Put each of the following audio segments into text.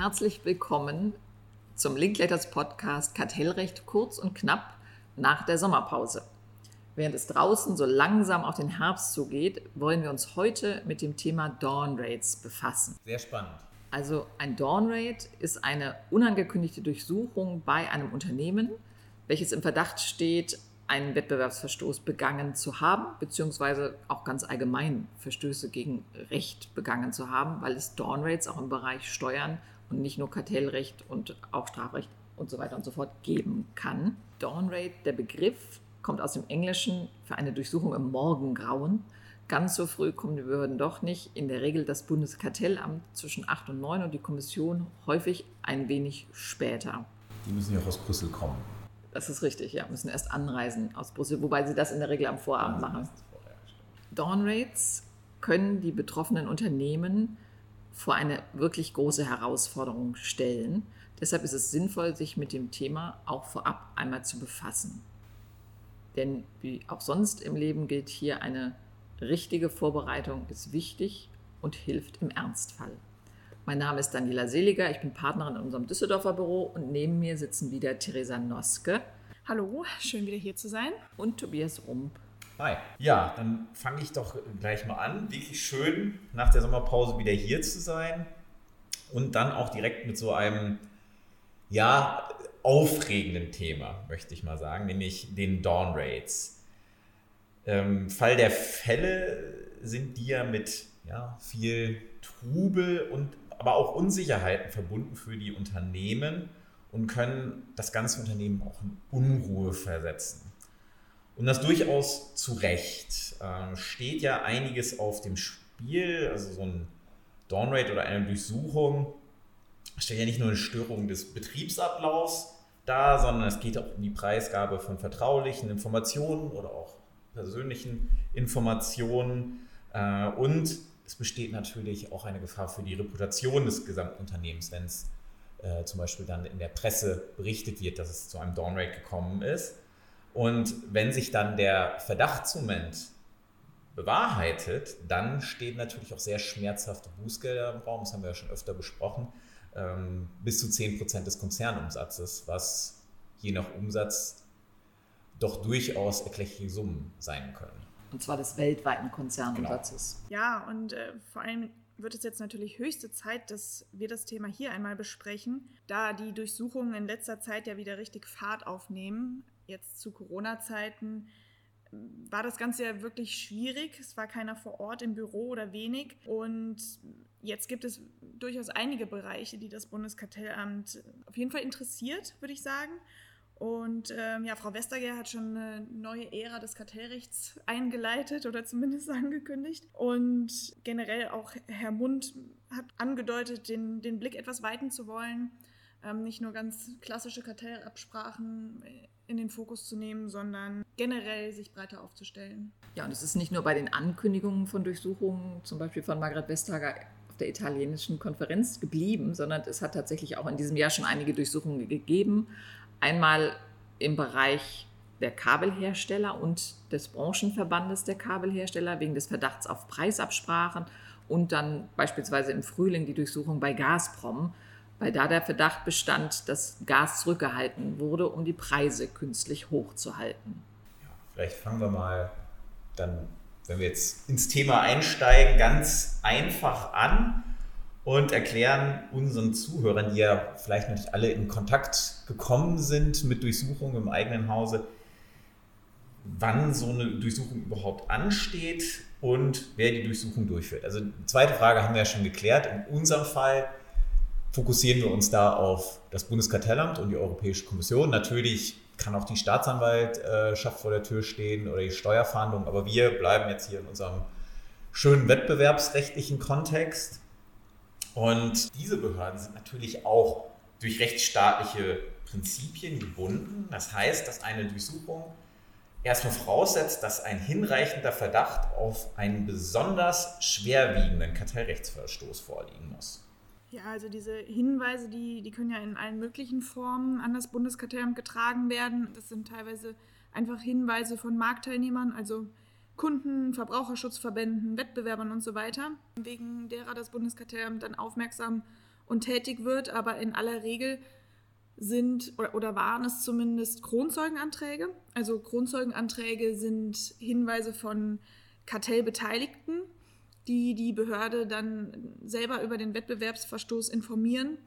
herzlich willkommen zum Linkletters Podcast Kartellrecht kurz und knapp nach der Sommerpause. Während es draußen so langsam auf den Herbst zugeht, wollen wir uns heute mit dem Thema Dawn Rates befassen. Sehr spannend. Also ein Dawn Rate ist eine unangekündigte Durchsuchung bei einem Unternehmen, welches im Verdacht steht, einen Wettbewerbsverstoß begangen zu haben, beziehungsweise auch ganz allgemein Verstöße gegen Recht begangen zu haben, weil es Dawn Rates auch im Bereich Steuern und nicht nur Kartellrecht und auch Strafrecht und so weiter und so fort geben kann. Dawn Rate, der Begriff, kommt aus dem Englischen für eine Durchsuchung im Morgengrauen Ganz so früh kommen die Behörden doch nicht. In der Regel das Bundeskartellamt zwischen 8 und 9 und die Kommission häufig ein wenig später. Die müssen ja auch aus Brüssel kommen. Das ist richtig, ja, müssen erst anreisen aus Brüssel, wobei sie das in der Regel am Vorabend machen. Dawn Rates können die betroffenen Unternehmen vor eine wirklich große Herausforderung stellen. Deshalb ist es sinnvoll, sich mit dem Thema auch vorab einmal zu befassen. Denn wie auch sonst im Leben gilt hier eine Richtige Vorbereitung ist wichtig und hilft im Ernstfall. Mein Name ist Daniela Seliger, ich bin Partnerin in unserem Düsseldorfer Büro und neben mir sitzen wieder Theresa Noske. Hallo, schön wieder hier zu sein. Und Tobias Rump. Hi. Ja, dann fange ich doch gleich mal an. Wirklich schön, nach der Sommerpause wieder hier zu sein und dann auch direkt mit so einem, ja, aufregenden Thema, möchte ich mal sagen, nämlich den Dawn Rates. Ähm, Fall der Fälle sind die ja mit ja, viel Trubel und aber auch Unsicherheiten verbunden für die Unternehmen und können das ganze Unternehmen auch in Unruhe versetzen. Und das durchaus zu Recht. Äh, steht ja einiges auf dem Spiel, also so ein Downrate oder eine Durchsuchung stellt ja nicht nur eine Störung des Betriebsablaufs dar, sondern es geht auch um die Preisgabe von vertraulichen Informationen oder auch persönlichen Informationen äh, und es besteht natürlich auch eine Gefahr für die Reputation des gesamten Unternehmens, wenn es äh, zum Beispiel dann in der Presse berichtet wird, dass es zu einem Downrate gekommen ist. Und wenn sich dann der Verdachtsmoment bewahrheitet, dann stehen natürlich auch sehr schmerzhafte Bußgelder im Raum, das haben wir ja schon öfter besprochen, ähm, bis zu 10% des Konzernumsatzes, was je nach Umsatz doch durchaus erkleckliche Summen sein können. Und zwar des weltweiten Konzernumsatzes. Genau. Ja, und äh, vor allem wird es jetzt natürlich höchste Zeit, dass wir das Thema hier einmal besprechen, da die Durchsuchungen in letzter Zeit ja wieder richtig Fahrt aufnehmen. Jetzt zu Corona-Zeiten war das Ganze ja wirklich schwierig. Es war keiner vor Ort im Büro oder wenig. Und jetzt gibt es durchaus einige Bereiche, die das Bundeskartellamt auf jeden Fall interessiert, würde ich sagen. Und ähm, ja, Frau Westerger hat schon eine neue Ära des Kartellrechts eingeleitet oder zumindest angekündigt. Und generell auch Herr Mund hat angedeutet, den, den Blick etwas weiten zu wollen. Ähm, nicht nur ganz klassische Kartellabsprachen in den Fokus zu nehmen, sondern generell sich breiter aufzustellen. Ja, und es ist nicht nur bei den Ankündigungen von Durchsuchungen, zum Beispiel von Margret Vestager auf der italienischen Konferenz geblieben, sondern es hat tatsächlich auch in diesem Jahr schon einige Durchsuchungen gegeben. Einmal im Bereich der Kabelhersteller und des Branchenverbandes der Kabelhersteller wegen des Verdachts auf Preisabsprachen und dann beispielsweise im Frühling die Durchsuchung bei Gazprom, weil da der Verdacht bestand, dass Gas zurückgehalten wurde, um die Preise künstlich hochzuhalten. Ja, vielleicht fangen wir mal dann, wenn wir jetzt ins Thema einsteigen, ganz einfach an und erklären unseren Zuhörern, die ja vielleicht noch nicht alle in Kontakt gekommen sind mit Durchsuchungen im eigenen Hause, wann so eine Durchsuchung überhaupt ansteht und wer die Durchsuchung durchführt. Also die zweite Frage haben wir ja schon geklärt. In unserem Fall fokussieren wir uns da auf das Bundeskartellamt und die Europäische Kommission. Natürlich kann auch die Staatsanwaltschaft vor der Tür stehen oder die Steuerfahndung, aber wir bleiben jetzt hier in unserem schönen wettbewerbsrechtlichen Kontext. Und diese Behörden sind natürlich auch durch rechtsstaatliche Prinzipien gebunden. Das heißt, dass eine Durchsuchung erstmal voraussetzt, dass ein hinreichender Verdacht auf einen besonders schwerwiegenden Kartellrechtsverstoß vorliegen muss. Ja, also diese Hinweise, die, die können ja in allen möglichen Formen an das Bundeskartellamt getragen werden. Das sind teilweise einfach Hinweise von Marktteilnehmern, also Kunden, Verbraucherschutzverbänden, Wettbewerbern und so weiter, wegen derer das Bundeskartellamt dann aufmerksam und tätig wird, aber in aller Regel sind oder, oder waren es zumindest Kronzeugenanträge. Also Kronzeugenanträge sind Hinweise von Kartellbeteiligten, die die Behörde dann selber über den Wettbewerbsverstoß informieren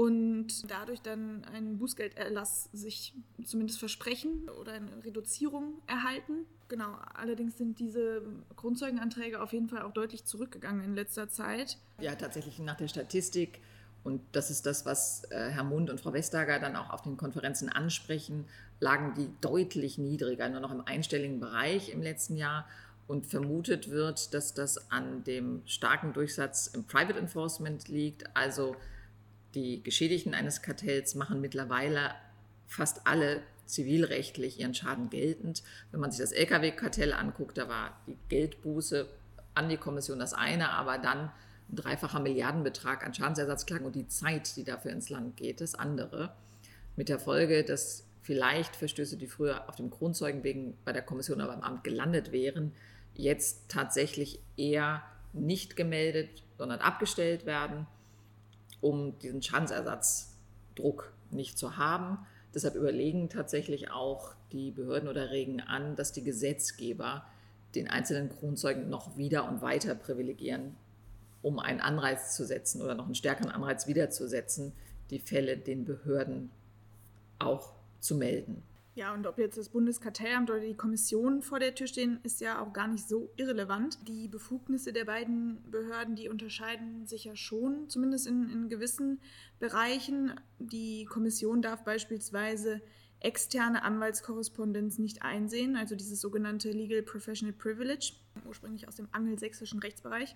und dadurch dann einen Bußgelderlass sich zumindest versprechen oder eine Reduzierung erhalten. Genau, allerdings sind diese Grundzeugenanträge auf jeden Fall auch deutlich zurückgegangen in letzter Zeit. Ja, tatsächlich nach der Statistik. Und das ist das, was äh, Herr Mund und Frau Vestager dann auch auf den Konferenzen ansprechen, lagen die deutlich niedriger, nur noch im einstelligen Bereich im letzten Jahr. Und vermutet wird, dass das an dem starken Durchsatz im Private Enforcement liegt, also die Geschädigten eines Kartells machen mittlerweile fast alle zivilrechtlich ihren Schaden geltend. Wenn man sich das Lkw-Kartell anguckt, da war die Geldbuße an die Kommission das eine, aber dann ein dreifacher Milliardenbetrag an Schadensersatzklagen und die Zeit, die dafür ins Land geht, das andere. Mit der Folge, dass vielleicht Verstöße, die früher auf dem Kronzeugen wegen bei der Kommission oder beim Amt gelandet wären, jetzt tatsächlich eher nicht gemeldet, sondern abgestellt werden um diesen Schadensersatzdruck nicht zu haben. Deshalb überlegen tatsächlich auch die Behörden oder regen an, dass die Gesetzgeber den einzelnen Kronzeugen noch wieder und weiter privilegieren, um einen Anreiz zu setzen oder noch einen stärkeren Anreiz wiederzusetzen, die Fälle den Behörden auch zu melden. Ja, und ob jetzt das Bundeskartellamt oder die Kommission vor der Tür stehen, ist ja auch gar nicht so irrelevant. Die Befugnisse der beiden Behörden, die unterscheiden sich ja schon, zumindest in, in gewissen Bereichen. Die Kommission darf beispielsweise externe Anwaltskorrespondenz nicht einsehen, also dieses sogenannte Legal Professional Privilege, ursprünglich aus dem angelsächsischen Rechtsbereich.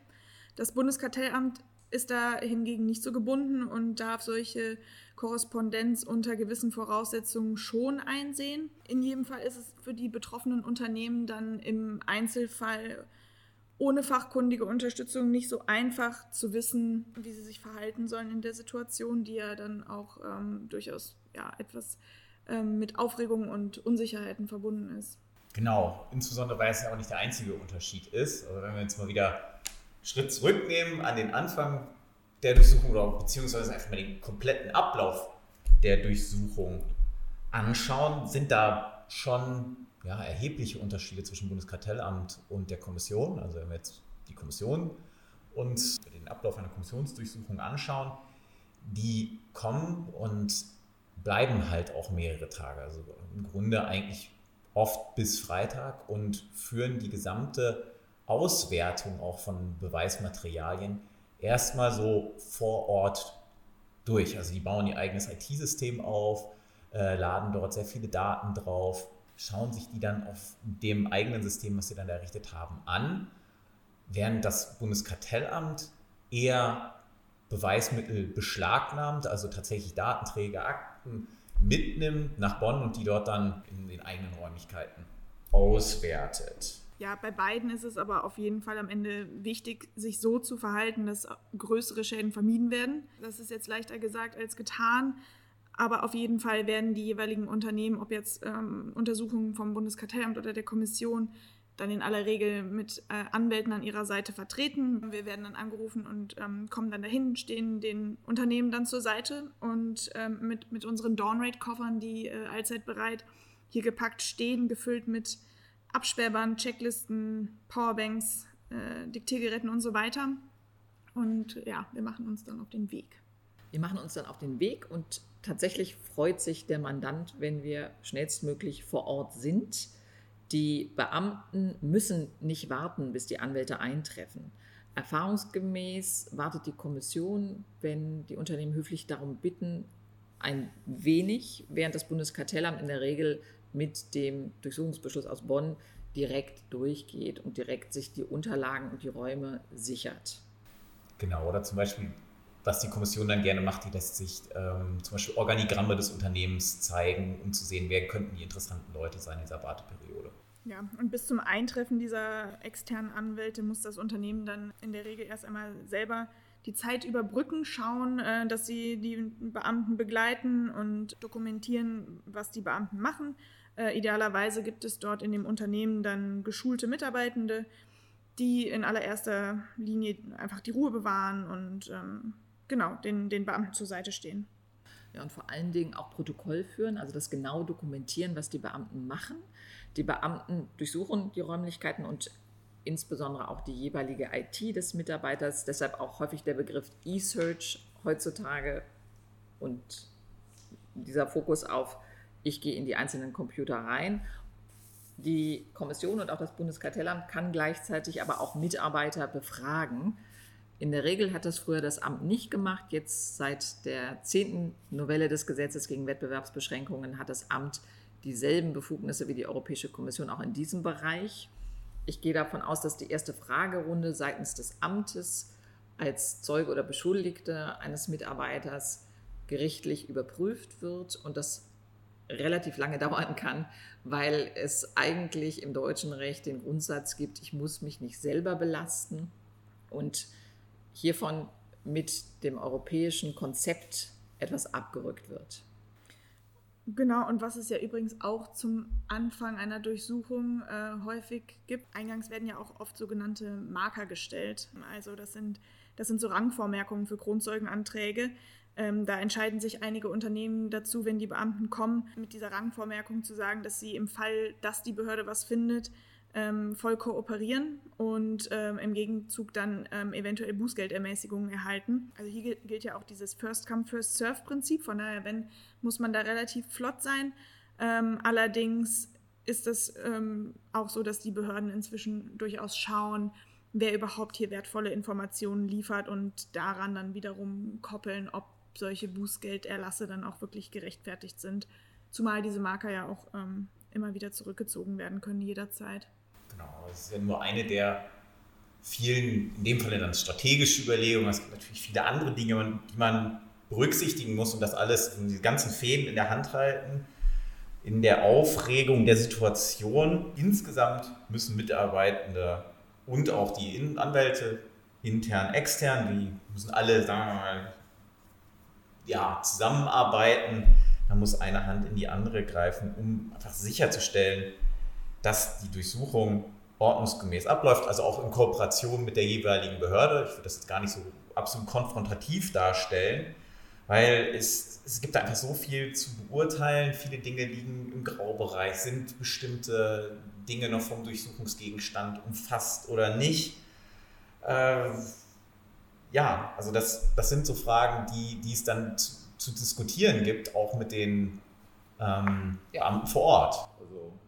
Das Bundeskartellamt ist da hingegen nicht so gebunden und darf solche Korrespondenz unter gewissen Voraussetzungen schon einsehen. In jedem Fall ist es für die betroffenen Unternehmen dann im Einzelfall ohne fachkundige Unterstützung nicht so einfach zu wissen, wie sie sich verhalten sollen in der Situation, die ja dann auch ähm, durchaus ja, etwas ähm, mit Aufregung und Unsicherheiten verbunden ist. Genau, insbesondere weil es ja auch nicht der einzige Unterschied ist. Also wenn wir jetzt mal wieder Schritt zurücknehmen an den Anfang der Durchsuchung oder beziehungsweise einfach mal den kompletten Ablauf der Durchsuchung anschauen, sind da schon ja, erhebliche Unterschiede zwischen Bundeskartellamt und der Kommission. Also wenn wir jetzt die Kommission uns den Ablauf einer Kommissionsdurchsuchung anschauen, die kommen und bleiben halt auch mehrere Tage. Also im Grunde eigentlich oft bis Freitag und führen die gesamte Auswertung auch von Beweismaterialien erstmal so vor Ort durch. Also die bauen ihr eigenes IT-System auf, äh, laden dort sehr viele Daten drauf, schauen sich die dann auf dem eigenen System, was sie dann errichtet haben, an, während das Bundeskartellamt eher Beweismittel beschlagnahmt, also tatsächlich Datenträger, Akten mitnimmt nach Bonn und die dort dann in den eigenen Räumlichkeiten auswertet. Ja, bei beiden ist es aber auf jeden Fall am Ende wichtig, sich so zu verhalten, dass größere Schäden vermieden werden. Das ist jetzt leichter gesagt als getan. Aber auf jeden Fall werden die jeweiligen Unternehmen, ob jetzt ähm, Untersuchungen vom Bundeskartellamt oder der Kommission, dann in aller Regel mit äh, Anwälten an ihrer Seite vertreten. Wir werden dann angerufen und ähm, kommen dann dahin, stehen den Unternehmen dann zur Seite und ähm, mit, mit unseren Dawnrate-Koffern, die äh, allzeit bereit hier gepackt stehen, gefüllt mit Absperrband, Checklisten, Powerbanks, äh, Diktiergeräten und so weiter. Und ja, wir machen uns dann auf den Weg. Wir machen uns dann auf den Weg und tatsächlich freut sich der Mandant, wenn wir schnellstmöglich vor Ort sind. Die Beamten müssen nicht warten, bis die Anwälte eintreffen. Erfahrungsgemäß wartet die Kommission, wenn die Unternehmen höflich darum bitten, ein wenig, während das Bundeskartellamt in der Regel mit dem Durchsuchungsbeschluss aus Bonn direkt durchgeht und direkt sich die Unterlagen und die Räume sichert. Genau, oder zum Beispiel, was die Kommission dann gerne macht, die lässt sich ähm, zum Beispiel Organigramme des Unternehmens zeigen, um zu sehen, wer könnten die interessanten Leute sein in dieser Warteperiode. Ja, und bis zum Eintreffen dieser externen Anwälte muss das Unternehmen dann in der Regel erst einmal selber die Zeit überbrücken, schauen, äh, dass sie die Beamten begleiten und dokumentieren, was die Beamten machen äh, idealerweise gibt es dort in dem Unternehmen dann geschulte Mitarbeitende, die in allererster Linie einfach die Ruhe bewahren und ähm, genau, den, den Beamten zur Seite stehen. Ja, und vor allen Dingen auch Protokoll führen, also das genau dokumentieren, was die Beamten machen. Die Beamten durchsuchen die Räumlichkeiten und insbesondere auch die jeweilige IT des Mitarbeiters. Deshalb auch häufig der Begriff E-Search heutzutage und dieser Fokus auf, ich gehe in die einzelnen Computer rein. Die Kommission und auch das Bundeskartellamt kann gleichzeitig aber auch Mitarbeiter befragen. In der Regel hat das früher das Amt nicht gemacht. Jetzt seit der zehnten Novelle des Gesetzes gegen Wettbewerbsbeschränkungen hat das Amt dieselben Befugnisse wie die Europäische Kommission auch in diesem Bereich. Ich gehe davon aus, dass die erste Fragerunde seitens des Amtes als Zeuge oder Beschuldigte eines Mitarbeiters gerichtlich überprüft wird und das relativ lange dauern kann, weil es eigentlich im deutschen Recht den Grundsatz gibt, ich muss mich nicht selber belasten und hiervon mit dem europäischen Konzept etwas abgerückt wird. Genau, und was es ja übrigens auch zum Anfang einer Durchsuchung äh, häufig gibt. Eingangs werden ja auch oft sogenannte Marker gestellt. Also das sind, das sind so Rangvormerkungen für Grundzeugenanträge. Ähm, da entscheiden sich einige Unternehmen dazu, wenn die Beamten kommen, mit dieser Rangvormerkung zu sagen, dass sie im Fall, dass die Behörde was findet, ähm, voll kooperieren und ähm, im Gegenzug dann ähm, eventuell Bußgeldermäßigungen erhalten. Also hier gilt ja auch dieses First Come, First Serve Prinzip. Von daher, wenn, muss man da relativ flott sein. Ähm, allerdings ist es ähm, auch so, dass die Behörden inzwischen durchaus schauen, wer überhaupt hier wertvolle Informationen liefert und daran dann wiederum koppeln, ob solche Bußgelderlasse dann auch wirklich gerechtfertigt sind. Zumal diese Marker ja auch ähm, immer wieder zurückgezogen werden können jederzeit. Genau, das ist ja nur eine der vielen, in dem Fall dann strategische Überlegungen. Es gibt natürlich viele andere Dinge, die man berücksichtigen muss und das alles, die ganzen Fäden in der Hand halten, in der Aufregung der Situation. Insgesamt müssen Mitarbeitende und auch die Anwälte, intern, extern, die müssen alle, sagen wir mal, ja, zusammenarbeiten. Da muss eine Hand in die andere greifen, um einfach sicherzustellen, dass die Durchsuchung ordnungsgemäß abläuft, also auch in Kooperation mit der jeweiligen Behörde. Ich würde das jetzt gar nicht so absolut konfrontativ darstellen, weil es, es gibt einfach so viel zu beurteilen. Viele Dinge liegen im Graubereich. Sind bestimmte Dinge noch vom Durchsuchungsgegenstand umfasst oder nicht? Äh, ja, also das, das sind so Fragen, die, die es dann zu, zu diskutieren gibt, auch mit den ähm, Beamten vor Ort.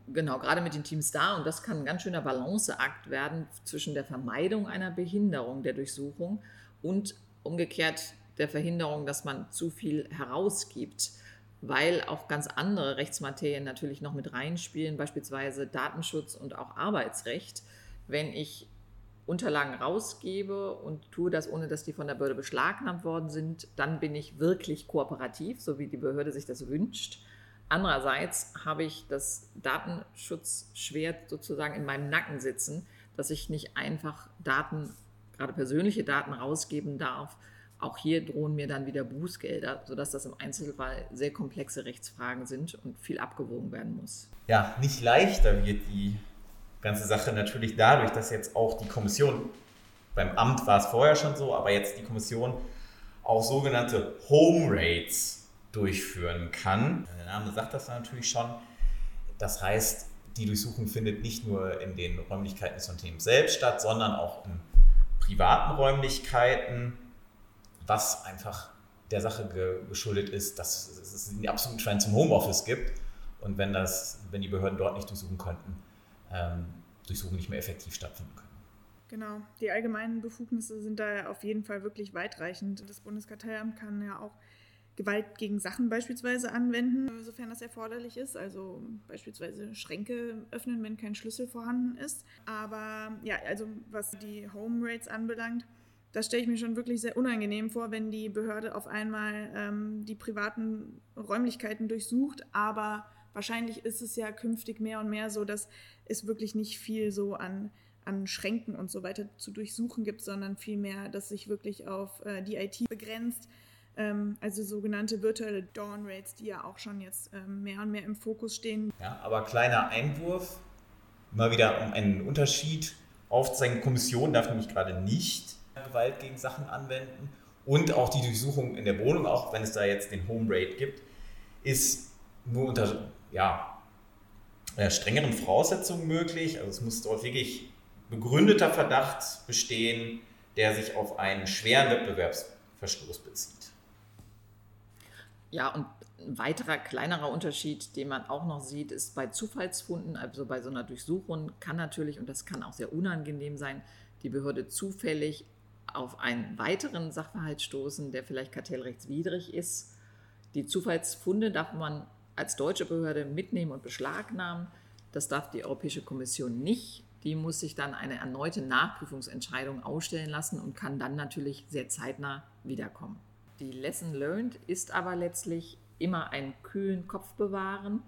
Genau, gerade mit den Teams da. Und das kann ein ganz schöner Balanceakt werden zwischen der Vermeidung einer Behinderung der Durchsuchung und umgekehrt der Verhinderung, dass man zu viel herausgibt, weil auch ganz andere Rechtsmaterien natürlich noch mit reinspielen, beispielsweise Datenschutz und auch Arbeitsrecht. Wenn ich Unterlagen rausgebe und tue das, ohne dass die von der Behörde beschlagnahmt worden sind, dann bin ich wirklich kooperativ, so wie die Behörde sich das wünscht. Andererseits habe ich das Datenschutzschwert sozusagen in meinem Nacken sitzen, dass ich nicht einfach Daten, gerade persönliche Daten rausgeben darf. Auch hier drohen mir dann wieder Bußgelder, sodass das im Einzelfall sehr komplexe Rechtsfragen sind und viel abgewogen werden muss. Ja, nicht leichter wird die ganze Sache natürlich dadurch, dass jetzt auch die Kommission, beim Amt war es vorher schon so, aber jetzt die Kommission auch sogenannte Home Rates durchführen kann. Der Name sagt das natürlich schon. Das heißt, die Durchsuchung findet nicht nur in den Räumlichkeiten des Unternehmens selbst statt, sondern auch in privaten Räumlichkeiten, was einfach der Sache geschuldet ist, dass es einen absoluten Trend zum Homeoffice gibt. Und wenn, das, wenn die Behörden dort nicht durchsuchen könnten, ähm, Durchsuchungen nicht mehr effektiv stattfinden können. Genau, die allgemeinen Befugnisse sind da auf jeden Fall wirklich weitreichend. Das Bundeskartellamt kann ja auch Gewalt gegen Sachen beispielsweise anwenden, sofern das erforderlich ist. Also beispielsweise Schränke öffnen, wenn kein Schlüssel vorhanden ist. Aber ja, also was die Home Rates anbelangt, das stelle ich mir schon wirklich sehr unangenehm vor, wenn die Behörde auf einmal ähm, die privaten Räumlichkeiten durchsucht. Aber wahrscheinlich ist es ja künftig mehr und mehr so, dass es wirklich nicht viel so an an Schränken und so weiter zu durchsuchen gibt, sondern vielmehr, dass sich wirklich auf äh, die IT begrenzt ähm, also sogenannte virtuelle Dawn Rates, die ja auch schon jetzt ähm, mehr und mehr im Fokus stehen. Ja, aber kleiner Einwurf, mal wieder um einen Unterschied aufzuzeigen. Die Kommission darf nämlich gerade nicht Gewalt gegen Sachen anwenden Und auch die Durchsuchung in der Wohnung, auch wenn es da jetzt den Home Raid gibt, ist nur unter ja, äh, strengeren Voraussetzungen möglich. Also es muss dort wirklich begründeter Verdacht bestehen, der sich auf einen schweren Wettbewerbsverstoß bezieht. Ja, und ein weiterer kleinerer Unterschied, den man auch noch sieht, ist bei Zufallsfunden, also bei so einer Durchsuchung kann natürlich, und das kann auch sehr unangenehm sein, die Behörde zufällig auf einen weiteren Sachverhalt stoßen, der vielleicht kartellrechtswidrig ist. Die Zufallsfunde darf man als deutsche Behörde mitnehmen und beschlagnahmen. Das darf die Europäische Kommission nicht. Die muss sich dann eine erneute Nachprüfungsentscheidung ausstellen lassen und kann dann natürlich sehr zeitnah wiederkommen. Die Lesson learned ist aber letztlich immer einen kühlen Kopf bewahren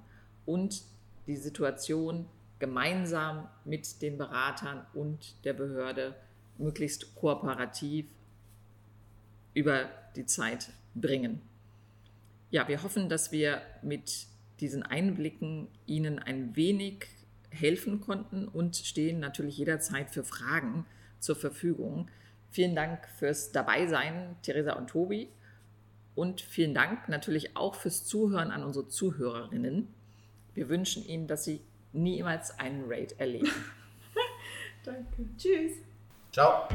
und die Situation gemeinsam mit den Beratern und der Behörde möglichst kooperativ über die Zeit bringen. Ja, wir hoffen, dass wir mit diesen Einblicken Ihnen ein wenig helfen konnten und stehen natürlich jederzeit für Fragen zur Verfügung. Vielen Dank fürs Dabeisein, Theresa und Tobi. Und vielen Dank natürlich auch fürs Zuhören an unsere Zuhörerinnen. Wir wünschen Ihnen, dass Sie niemals einen Raid erleben. Danke. Tschüss. Ciao.